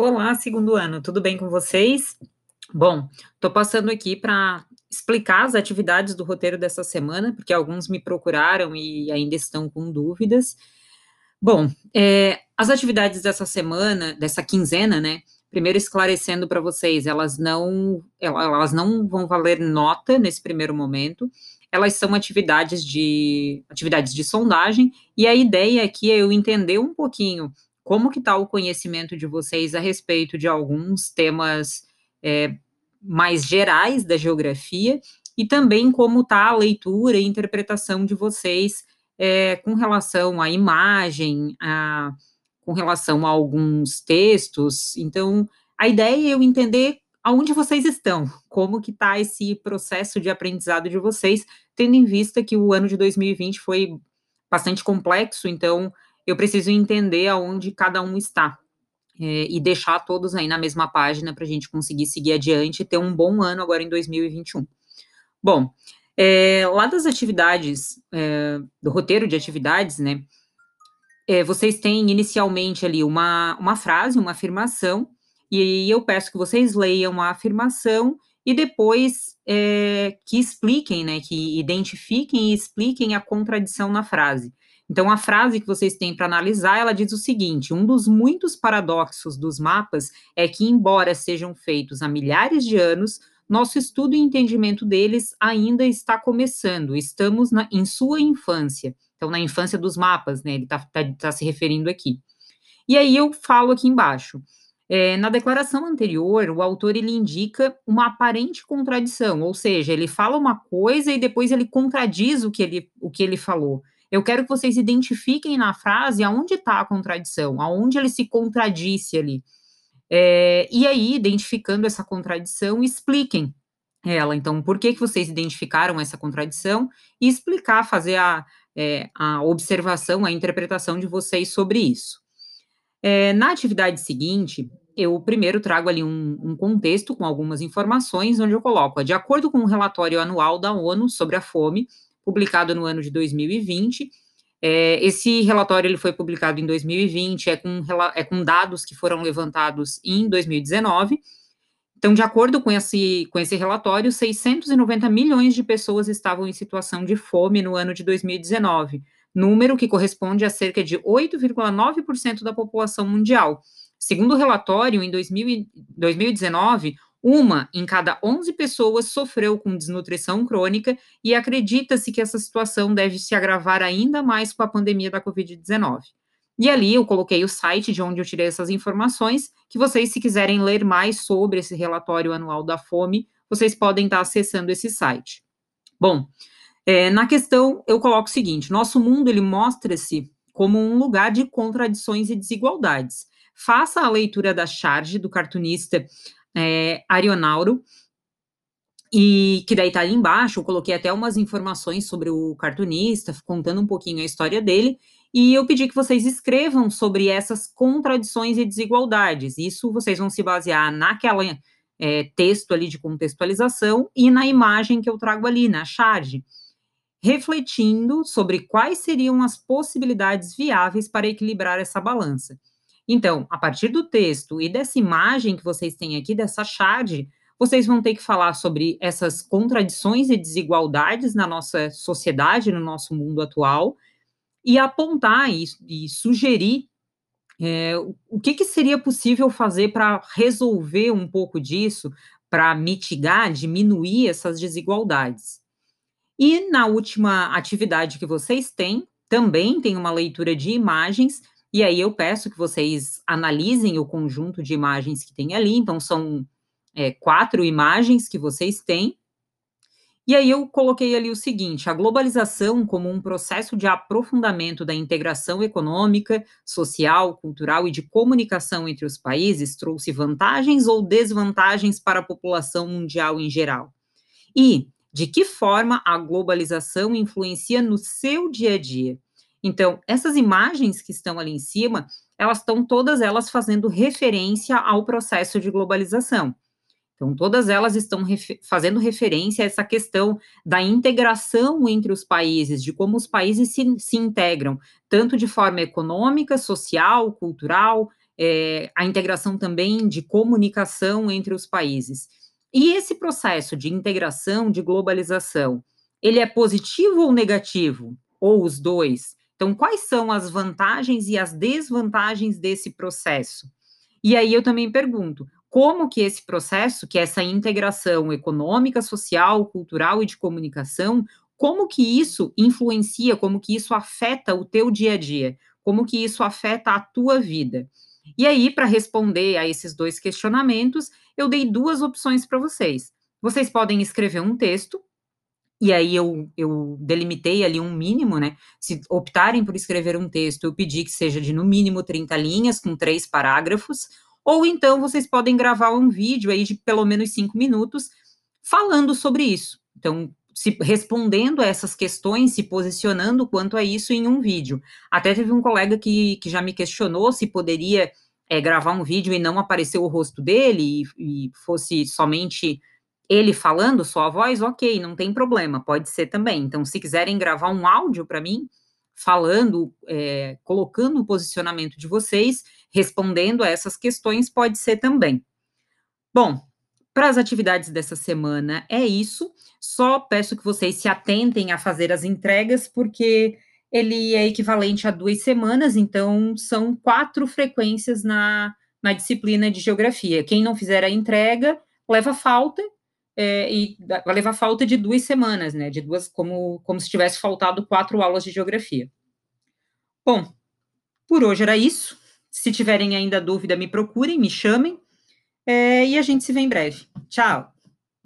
Olá, segundo ano, tudo bem com vocês? Bom, estou passando aqui para explicar as atividades do roteiro dessa semana, porque alguns me procuraram e ainda estão com dúvidas. Bom, é, as atividades dessa semana, dessa quinzena, né? Primeiro esclarecendo para vocês, elas não, elas não vão valer nota nesse primeiro momento. Elas são atividades de atividades de sondagem e a ideia aqui é eu entender um pouquinho como que está o conhecimento de vocês a respeito de alguns temas é, mais gerais da geografia e também como está a leitura e interpretação de vocês é, com relação à imagem, a, com relação a alguns textos. Então, a ideia é eu entender aonde vocês estão, como que está esse processo de aprendizado de vocês, tendo em vista que o ano de 2020 foi bastante complexo, então eu preciso entender aonde cada um está. É, e deixar todos aí na mesma página para a gente conseguir seguir adiante e ter um bom ano agora em 2021. Bom, é, lá das atividades, é, do roteiro de atividades, né, é, vocês têm inicialmente ali uma, uma frase, uma afirmação, e eu peço que vocês leiam a afirmação e depois é, que expliquem, né, que identifiquem e expliquem a contradição na frase. Então, a frase que vocês têm para analisar, ela diz o seguinte: um dos muitos paradoxos dos mapas é que, embora sejam feitos há milhares de anos, nosso estudo e entendimento deles ainda está começando. Estamos na, em sua infância. Então, na infância dos mapas, né? Ele está tá, tá se referindo aqui. E aí eu falo aqui embaixo. É, na declaração anterior, o autor ele indica uma aparente contradição, ou seja, ele fala uma coisa e depois ele contradiz o que ele, o que ele falou. Eu quero que vocês identifiquem na frase aonde está a contradição, aonde ele se contradisse ali. É, e aí, identificando essa contradição, expliquem ela. Então, por que, que vocês identificaram essa contradição e explicar, fazer a, é, a observação, a interpretação de vocês sobre isso. É, na atividade seguinte, eu primeiro trago ali um, um, contexto com algumas informações, onde eu coloco, de acordo com o relatório anual da ONU sobre a fome, publicado no ano de 2020. É, esse relatório ele foi publicado em 2020, é com, é com dados que foram levantados em 2019. Então, de acordo com esse, com esse relatório, 690 milhões de pessoas estavam em situação de fome no ano de 2019, número que corresponde a cerca de 8,9% da população mundial. Segundo o relatório, em 2000, 2019, uma em cada 11 pessoas sofreu com desnutrição crônica e acredita-se que essa situação deve se agravar ainda mais com a pandemia da Covid-19. E ali eu coloquei o site de onde eu tirei essas informações, que vocês, se quiserem ler mais sobre esse relatório anual da fome, vocês podem estar acessando esse site. Bom, é, na questão eu coloco o seguinte: nosso mundo ele mostra-se como um lugar de contradições e desigualdades. Faça a leitura da charge do cartunista é, Arionauro, e que daí tá ali embaixo, eu coloquei até umas informações sobre o cartunista, contando um pouquinho a história dele, e eu pedi que vocês escrevam sobre essas contradições e desigualdades. Isso vocês vão se basear naquela é, texto ali de contextualização e na imagem que eu trago ali, na charge, refletindo sobre quais seriam as possibilidades viáveis para equilibrar essa balança. Então, a partir do texto e dessa imagem que vocês têm aqui, dessa charge, vocês vão ter que falar sobre essas contradições e desigualdades na nossa sociedade, no nosso mundo atual, e apontar e, e sugerir é, o que, que seria possível fazer para resolver um pouco disso, para mitigar, diminuir essas desigualdades. E na última atividade que vocês têm, também tem uma leitura de imagens e aí eu peço que vocês analisem o conjunto de imagens que tem ali. Então, são é, quatro imagens que vocês têm. E aí eu coloquei ali o seguinte: a globalização como um processo de aprofundamento da integração econômica, social, cultural e de comunicação entre os países trouxe vantagens ou desvantagens para a população mundial em geral? E de que forma a globalização influencia no seu dia a dia? Então, essas imagens que estão ali em cima, elas estão todas elas fazendo referência ao processo de globalização. Então, todas elas estão refer fazendo referência a essa questão da integração entre os países, de como os países se, se integram, tanto de forma econômica, social, cultural, é, a integração também de comunicação entre os países. E esse processo de integração, de globalização, ele é positivo ou negativo? Ou os dois? Então, quais são as vantagens e as desvantagens desse processo? E aí eu também pergunto, como que esse processo, que é essa integração econômica, social, cultural e de comunicação, como que isso influencia, como que isso afeta o teu dia a dia, como que isso afeta a tua vida? E aí, para responder a esses dois questionamentos, eu dei duas opções para vocês. Vocês podem escrever um texto, e aí eu, eu delimitei ali um mínimo, né? Se optarem por escrever um texto, eu pedi que seja de no mínimo 30 linhas, com três parágrafos, ou então vocês podem gravar um vídeo aí de pelo menos cinco minutos falando sobre isso. Então, se respondendo a essas questões, se posicionando quanto a isso em um vídeo. Até teve um colega que, que já me questionou se poderia é, gravar um vídeo e não aparecer o rosto dele e, e fosse somente ele falando, só a voz, ok, não tem problema, pode ser também. Então, se quiserem gravar um áudio para mim, falando, é, colocando o posicionamento de vocês, respondendo a essas questões, pode ser também. Bom, para as atividades dessa semana é isso. Só peço que vocês se atentem a fazer as entregas, porque ele é equivalente a duas semanas, então são quatro frequências na, na disciplina de geografia. Quem não fizer a entrega leva falta, é, e vai levar falta de duas semanas, né? De duas, como, como se tivesse faltado quatro aulas de geografia. Bom, por hoje era isso. Se tiverem ainda dúvida, me procurem, me chamem. É, e a gente se vê em breve. Tchau!